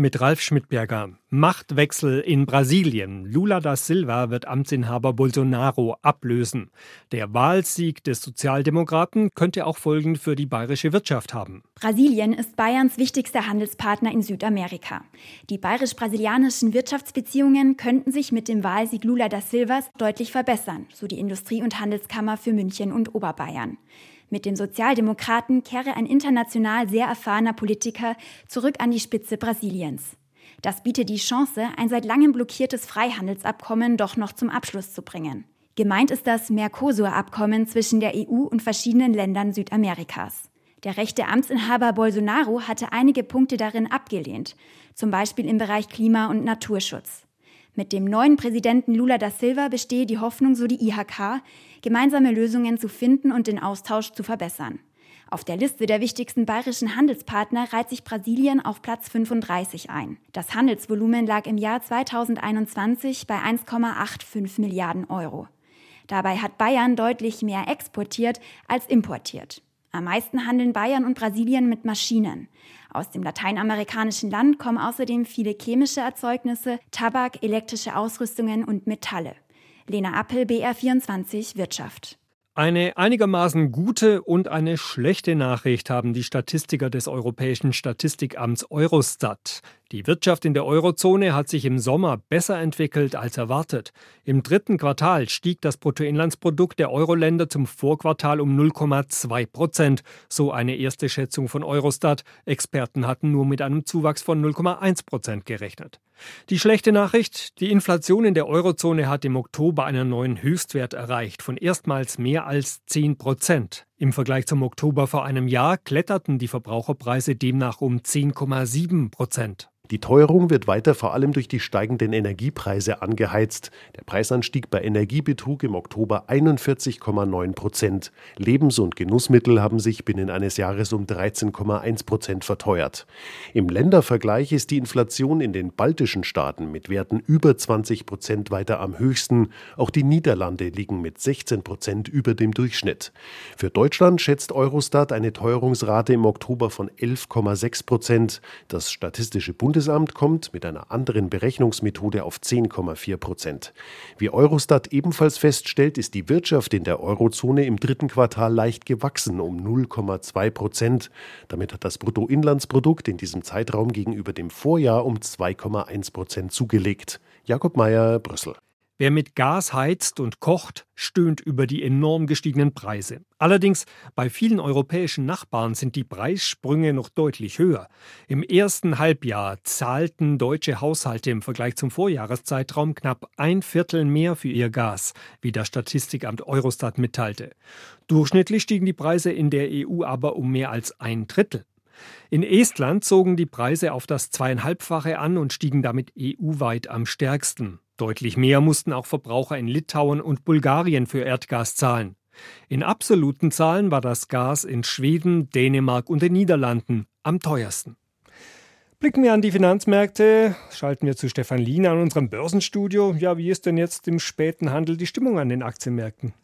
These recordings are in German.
Mit Ralf Schmidberger. Machtwechsel in Brasilien. Lula da Silva wird Amtsinhaber Bolsonaro ablösen. Der Wahlsieg des Sozialdemokraten könnte auch Folgen für die bayerische Wirtschaft haben. Brasilien ist Bayerns wichtigster Handelspartner in Südamerika. Die bayerisch-brasilianischen Wirtschaftsbeziehungen könnten sich mit dem Wahlsieg Lula da Silvas deutlich verbessern, so die Industrie- und Handelskammer für München und Oberbayern. Mit dem Sozialdemokraten kehre ein international sehr erfahrener Politiker zurück an die Spitze Brasiliens. Das bietet die Chance, ein seit langem blockiertes Freihandelsabkommen doch noch zum Abschluss zu bringen. Gemeint ist das Mercosur-Abkommen zwischen der EU und verschiedenen Ländern Südamerikas. Der rechte Amtsinhaber Bolsonaro hatte einige Punkte darin abgelehnt, zum Beispiel im Bereich Klima- und Naturschutz. Mit dem neuen Präsidenten Lula da Silva bestehe die Hoffnung, so die IHK, gemeinsame Lösungen zu finden und den Austausch zu verbessern. Auf der Liste der wichtigsten bayerischen Handelspartner reiht sich Brasilien auf Platz 35 ein. Das Handelsvolumen lag im Jahr 2021 bei 1,85 Milliarden Euro. Dabei hat Bayern deutlich mehr exportiert als importiert. Am meisten handeln Bayern und Brasilien mit Maschinen. Aus dem lateinamerikanischen Land kommen außerdem viele chemische Erzeugnisse, Tabak, elektrische Ausrüstungen und Metalle. Lena Appel, BR24 Wirtschaft. Eine einigermaßen gute und eine schlechte Nachricht haben die Statistiker des Europäischen Statistikamts Eurostat. Die Wirtschaft in der Eurozone hat sich im Sommer besser entwickelt als erwartet. Im dritten Quartal stieg das Bruttoinlandsprodukt der Euro-Länder zum Vorquartal um 0,2 Prozent, so eine erste Schätzung von Eurostat. Experten hatten nur mit einem Zuwachs von 0,1 Prozent gerechnet. Die schlechte Nachricht, die Inflation in der Eurozone hat im Oktober einen neuen Höchstwert erreicht von erstmals mehr als 10 Prozent. Im Vergleich zum Oktober vor einem Jahr kletterten die Verbraucherpreise demnach um 10,7 Prozent. Die Teuerung wird weiter vor allem durch die steigenden Energiepreise angeheizt. Der Preisanstieg bei Energie betrug im Oktober 41,9 Prozent. Lebens- und Genussmittel haben sich binnen eines Jahres um 13,1 Prozent verteuert. Im Ländervergleich ist die Inflation in den baltischen Staaten mit Werten über 20 Prozent weiter am höchsten. Auch die Niederlande liegen mit 16 Prozent über dem Durchschnitt. Für Deutschland schätzt Eurostat eine Teuerungsrate im Oktober von 11,6 Prozent. Das Statistische Bundesamt Bundesamt kommt mit einer anderen Berechnungsmethode auf 10,4 Prozent. Wie Eurostat ebenfalls feststellt, ist die Wirtschaft in der Eurozone im dritten Quartal leicht gewachsen um 0,2 Prozent. Damit hat das Bruttoinlandsprodukt in diesem Zeitraum gegenüber dem Vorjahr um 2,1 Prozent zugelegt. Jakob Mayer, Brüssel. Wer mit Gas heizt und kocht, stöhnt über die enorm gestiegenen Preise. Allerdings bei vielen europäischen Nachbarn sind die Preissprünge noch deutlich höher. Im ersten Halbjahr zahlten deutsche Haushalte im Vergleich zum Vorjahreszeitraum knapp ein Viertel mehr für ihr Gas, wie das Statistikamt Eurostat mitteilte. Durchschnittlich stiegen die Preise in der EU aber um mehr als ein Drittel. In Estland zogen die Preise auf das zweieinhalbfache an und stiegen damit EU-weit am stärksten. Deutlich mehr mussten auch Verbraucher in Litauen und Bulgarien für Erdgas zahlen. In absoluten Zahlen war das Gas in Schweden, Dänemark und den Niederlanden am teuersten. Blicken wir an die Finanzmärkte, schalten wir zu Stefan Liener an unserem Börsenstudio. Ja, wie ist denn jetzt im späten Handel die Stimmung an den Aktienmärkten?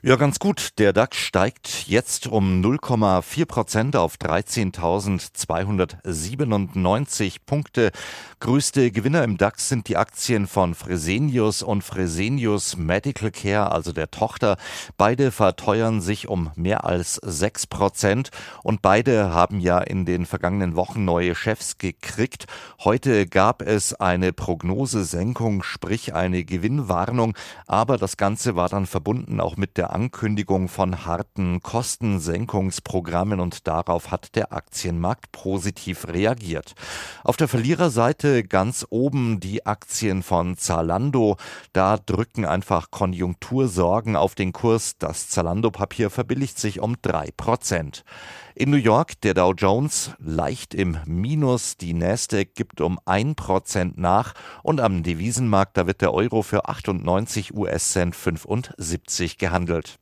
Ja, ganz gut. Der DAX steigt jetzt um 0,4 Prozent auf 13.297 Punkte. Größte Gewinner im DAX sind die Aktien von Fresenius und Fresenius Medical Care, also der Tochter. Beide verteuern sich um mehr als 6 Prozent und beide haben ja in den vergangenen Wochen neue Chefs gekriegt. Heute gab es eine Prognosesenkung, sprich eine Gewinnwarnung, aber das Ganze war dann verbunden auch mit der Ankündigung von harten Kostensenkungsprogrammen und darauf hat der Aktienmarkt positiv reagiert. Auf der Verliererseite ganz oben die Aktien von Zalando. Da drücken einfach Konjunktursorgen auf den Kurs. Das Zalando-Papier verbilligt sich um drei Prozent. In New York der Dow Jones leicht im Minus, die Nasdaq gibt um ein Prozent nach und am Devisenmarkt da wird der Euro für 98 US-Cent 75 gehandelt.